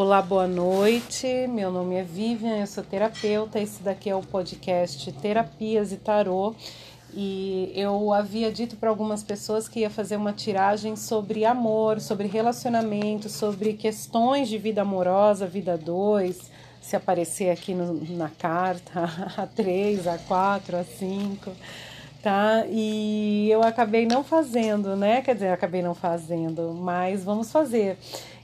Olá, boa noite. Meu nome é Vivian, eu sou terapeuta. Esse daqui é o podcast Terapias e Tarô. E eu havia dito para algumas pessoas que ia fazer uma tiragem sobre amor, sobre relacionamento, sobre questões de vida amorosa, vida 2, se aparecer aqui no, na carta, a 3, a 4, a 5 tá? E eu acabei não fazendo, né? Quer dizer, acabei não fazendo, mas vamos fazer.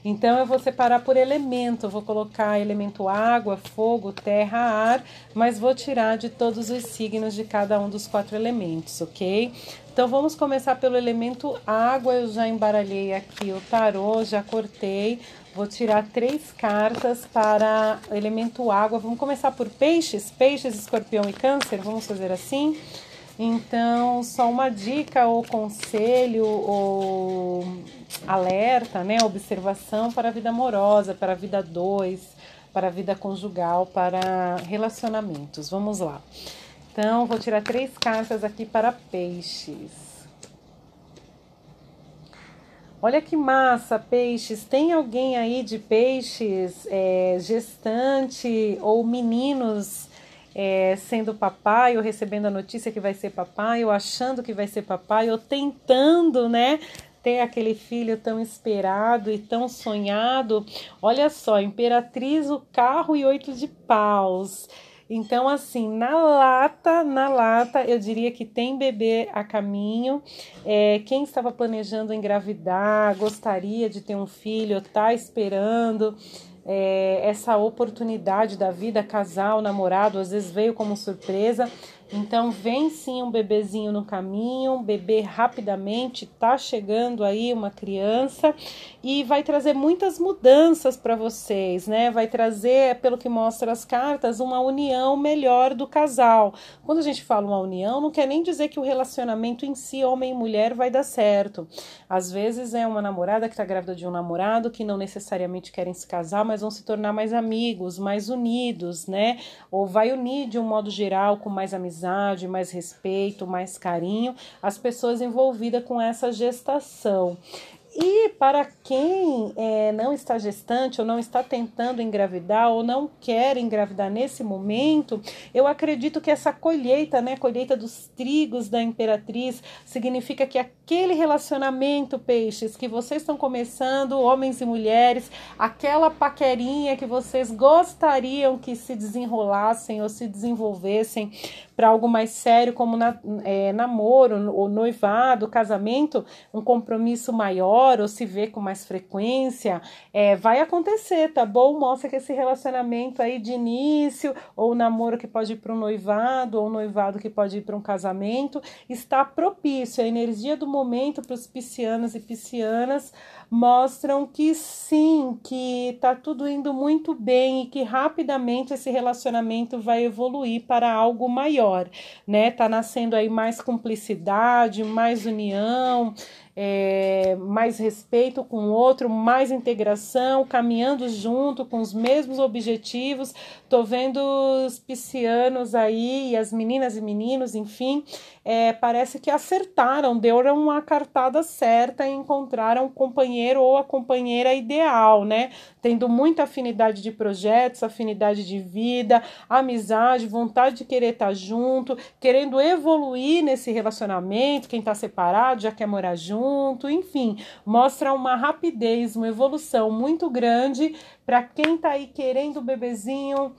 Então eu vou separar por elemento, vou colocar elemento água, fogo, terra, ar, mas vou tirar de todos os signos de cada um dos quatro elementos, ok? Então vamos começar pelo elemento água. Eu já embaralhei aqui o tarô, já cortei. Vou tirar três cartas para elemento água. Vamos começar por peixes, peixes, escorpião e câncer. Vamos fazer assim. Então, só uma dica ou conselho ou alerta, né, observação para a vida amorosa, para a vida dois, para a vida conjugal, para relacionamentos. Vamos lá. Então, vou tirar três cartas aqui para peixes. Olha que massa, peixes. Tem alguém aí de peixes é, gestante ou meninos é, sendo papai, ou recebendo a notícia que vai ser papai, ou achando que vai ser papai, ou tentando, né? Ter aquele filho tão esperado e tão sonhado. Olha só, Imperatriz, o carro e oito de paus. Então, assim, na lata, na lata, eu diria que tem bebê a caminho. É, quem estava planejando engravidar, gostaria de ter um filho, tá esperando é, essa oportunidade da vida, casal, namorado, às vezes veio como surpresa. Então vem sim um bebezinho no caminho, um bebê rapidamente, tá chegando aí uma criança e vai trazer muitas mudanças para vocês, né? Vai trazer, pelo que mostra as cartas, uma união melhor do casal. Quando a gente fala uma união, não quer nem dizer que o relacionamento em si, homem e mulher, vai dar certo. Às vezes é uma namorada que está grávida de um namorado que não necessariamente querem se casar, mas vão se tornar mais amigos, mais unidos, né? Ou vai unir de um modo geral com mais amizade amizade, mais respeito, mais carinho as pessoas envolvidas com essa gestação. E para quem é, não está gestante ou não está tentando engravidar ou não quer engravidar nesse momento, eu acredito que essa colheita, né, colheita dos trigos da imperatriz, significa que aquele relacionamento, peixes, que vocês estão começando, homens e mulheres, aquela paquerinha que vocês gostariam que se desenrolassem ou se desenvolvessem para algo mais sério, como na, é, namoro, ou noivado, casamento, um compromisso maior, ou se ver com mais frequência, é, vai acontecer, tá bom? Mostra que esse relacionamento aí de início, ou namoro que pode ir para um noivado, ou noivado que pode ir para um casamento, está propício. A energia do momento para os piscianos e piscianas mostram que sim, que tá tudo indo muito bem e que rapidamente esse relacionamento vai evoluir para algo maior, né? Tá nascendo aí mais cumplicidade, mais união, é, mais respeito com o outro, mais integração, caminhando junto com os mesmos objetivos. Tô vendo os piscianos aí e as meninas e meninos, enfim, é, parece que acertaram, deram uma cartada certa e encontraram um companheiro ou a companheira ideal, né? Tendo muita afinidade de projetos, afinidade de vida, amizade, vontade de querer estar junto, querendo evoluir nesse relacionamento. Quem está separado já quer morar junto junto, enfim, mostra uma rapidez, uma evolução muito grande para quem está aí querendo o bebezinho.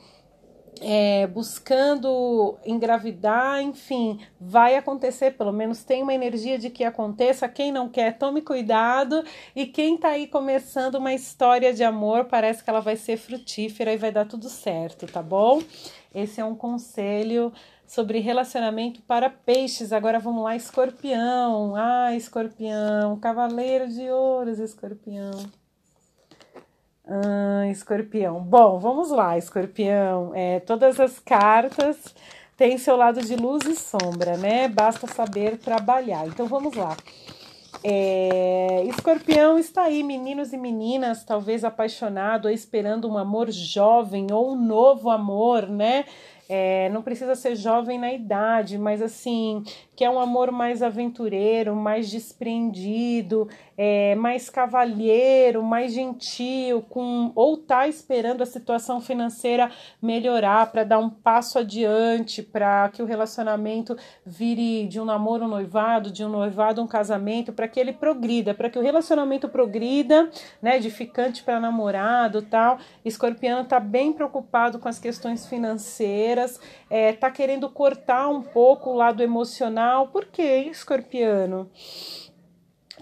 É, buscando engravidar, enfim, vai acontecer, pelo menos tem uma energia de que aconteça. Quem não quer, tome cuidado. E quem tá aí começando uma história de amor, parece que ela vai ser frutífera e vai dar tudo certo, tá bom? Esse é um conselho sobre relacionamento para peixes. Agora vamos lá, escorpião. Ah, escorpião, cavaleiro de ouros, escorpião. Ah, escorpião. Bom, vamos lá, escorpião. É, todas as cartas têm seu lado de luz e sombra, né? Basta saber trabalhar. Então vamos lá. É, escorpião está aí, meninos e meninas, talvez apaixonado ou esperando um amor jovem ou um novo amor, né? É, não precisa ser jovem na idade, mas assim, que é um amor mais aventureiro, mais desprendido, é, mais cavalheiro, mais gentil, com ou tá esperando a situação financeira melhorar para dar um passo adiante, para que o relacionamento vire de um namoro um noivado, de um noivado um casamento, para que ele progrida, para que o relacionamento progrida, né, de ficante para namorado, tal. Escorpiano tá bem preocupado com as questões financeiras, é, tá querendo cortar um pouco o lado emocional. Por quê, escorpiano?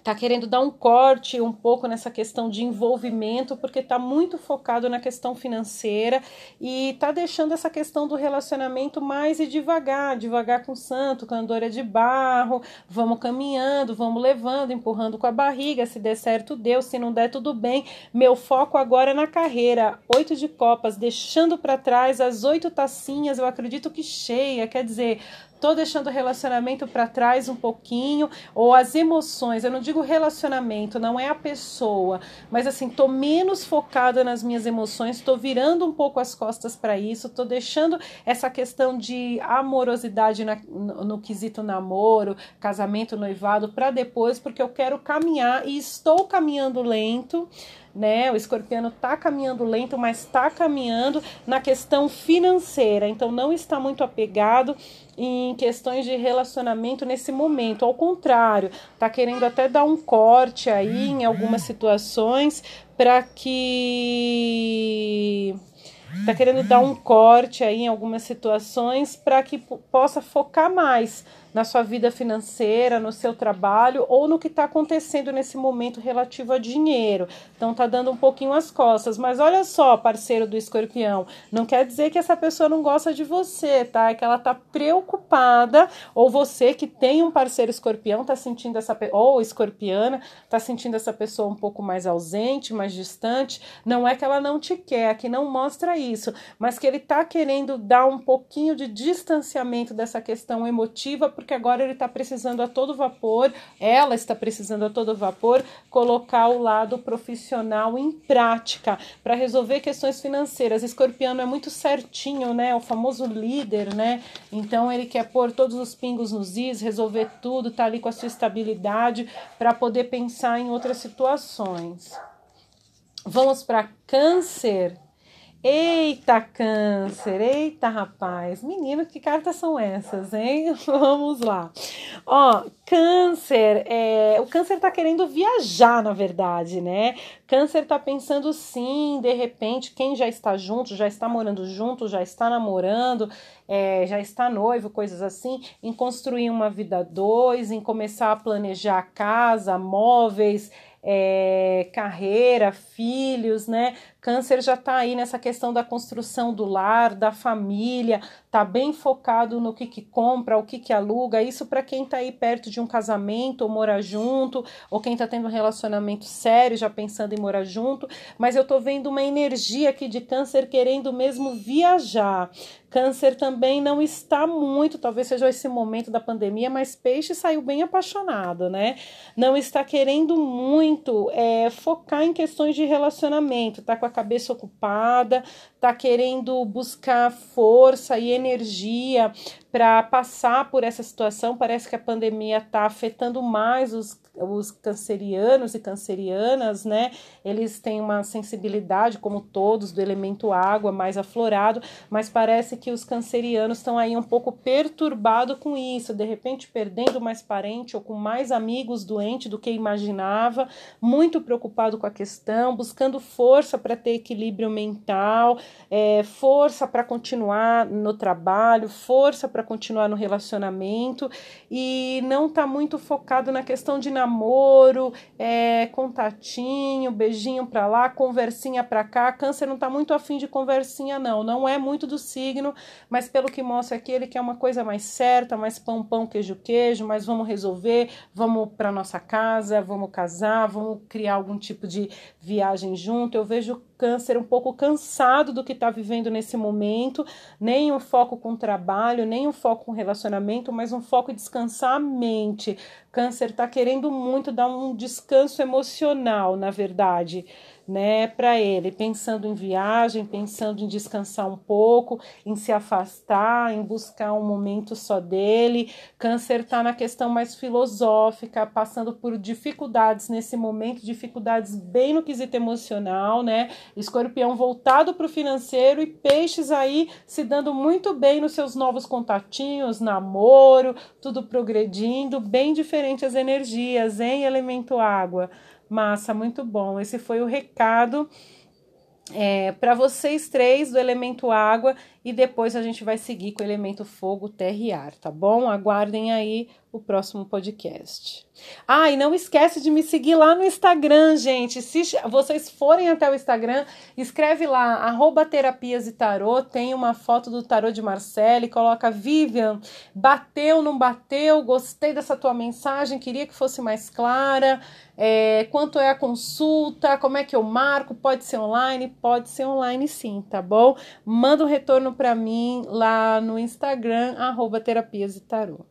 Tá querendo dar um corte um pouco nessa questão de envolvimento, porque tá muito focado na questão financeira e tá deixando essa questão do relacionamento mais e devagar, devagar com o santo, com a de barro, vamos caminhando, vamos levando, empurrando com a barriga, se der certo deu, se não der tudo bem. Meu foco agora é na carreira, oito de copas, deixando para trás as oito tacinhas, eu acredito que cheia, quer dizer, tô deixando o relacionamento para trás um pouquinho, ou as emoções, eu não digo relacionamento, não é a pessoa, mas assim, tô menos focada nas minhas emoções, tô virando um pouco as costas para isso, tô deixando essa questão de amorosidade na, no, no quesito namoro, casamento, noivado para depois, porque eu quero caminhar e estou caminhando lento né? O escorpiano está caminhando lento, mas está caminhando na questão financeira, então não está muito apegado em questões de relacionamento nesse momento. Ao contrário, está querendo até dar um corte aí em algumas situações para que está querendo dar um corte aí em algumas situações para que possa focar mais na sua vida financeira, no seu trabalho ou no que está acontecendo nesse momento relativo a dinheiro. Então tá dando um pouquinho as costas. Mas olha só, parceiro do escorpião, não quer dizer que essa pessoa não gosta de você, tá? É que ela tá preocupada, ou você que tem um parceiro escorpião tá sentindo essa ou escorpiana, tá sentindo essa pessoa um pouco mais ausente, mais distante. Não é que ela não te quer, que não mostra isso, mas que ele tá querendo dar um pouquinho de distanciamento dessa questão emotiva porque agora ele está precisando a todo vapor, ela está precisando a todo vapor colocar o lado profissional em prática para resolver questões financeiras. Escorpiano é muito certinho, né? O famoso líder, né? Então ele quer pôr todos os pingos nos is, resolver tudo, tá ali com a sua estabilidade para poder pensar em outras situações. Vamos para câncer. Eita, câncer, eita, rapaz. Menino, que cartas são essas, hein? Vamos lá. Ó, câncer, é, o câncer tá querendo viajar, na verdade, né? Câncer tá pensando sim, de repente, quem já está junto, já está morando junto, já está namorando, é, já está noivo, coisas assim, em construir uma vida dois, em começar a planejar casa, móveis, é, carreira, filhos, né? Câncer já está aí nessa questão da construção do lar, da família, tá bem focado no que, que compra, o que, que aluga. Isso para quem está aí perto de um casamento ou morar junto, ou quem está tendo um relacionamento sério, já pensando em morar junto. Mas eu tô vendo uma energia aqui de câncer querendo mesmo viajar. Câncer também não está muito, talvez seja esse momento da pandemia, mas peixe saiu bem apaixonado, né? Não está querendo muito é, focar em questões de relacionamento, tá com a cabeça ocupada, tá querendo buscar força e energia para passar por essa situação. Parece que a pandemia está afetando mais os os cancerianos e cancerianas, né? Eles têm uma sensibilidade, como todos, do elemento água mais aflorado, mas parece que os cancerianos estão aí um pouco perturbados com isso, de repente perdendo mais parente ou com mais amigos doentes do que imaginava, muito preocupado com a questão, buscando força para ter equilíbrio mental, é, força para continuar no trabalho, força para continuar no relacionamento e não está muito focado na questão de namoro, é, contatinho, beijinho pra lá, conversinha pra cá. Câncer não tá muito afim de conversinha, não. Não é muito do signo, mas pelo que mostra aqui, ele quer uma coisa mais certa, mais pão, pão, queijo, queijo, mas vamos resolver, vamos pra nossa casa, vamos casar, vamos criar algum tipo de viagem junto. Eu vejo câncer um pouco cansado do que está vivendo nesse momento, nem um foco com trabalho, nem um foco com relacionamento, mas um foco em descansar a mente. Câncer está querendo muito dar um descanso emocional, na verdade. Né, para ele, pensando em viagem, pensando em descansar um pouco, em se afastar, em buscar um momento só dele. Câncer está na questão mais filosófica, passando por dificuldades nesse momento, dificuldades bem no quesito emocional, né? Escorpião voltado para o financeiro e peixes aí se dando muito bem nos seus novos contatinhos, namoro, tudo progredindo, bem diferente as energias, em elemento água. Massa, muito bom. Esse foi o recado é, para vocês três do elemento água e depois a gente vai seguir com o elemento fogo, terra e ar, tá bom? Aguardem aí o próximo podcast. Ah, e não esquece de me seguir lá no Instagram, gente. Se vocês forem até o Instagram, escreve lá, arroba terapias e tarô, tem uma foto do tarô de Marcele, coloca Vivian, bateu, não bateu, gostei dessa tua mensagem, queria que fosse mais clara, é, quanto é a consulta, como é que eu marco, pode ser online? Pode ser online sim, tá bom? Manda um retorno para mim lá no Instagram, arroba terapias e tarô.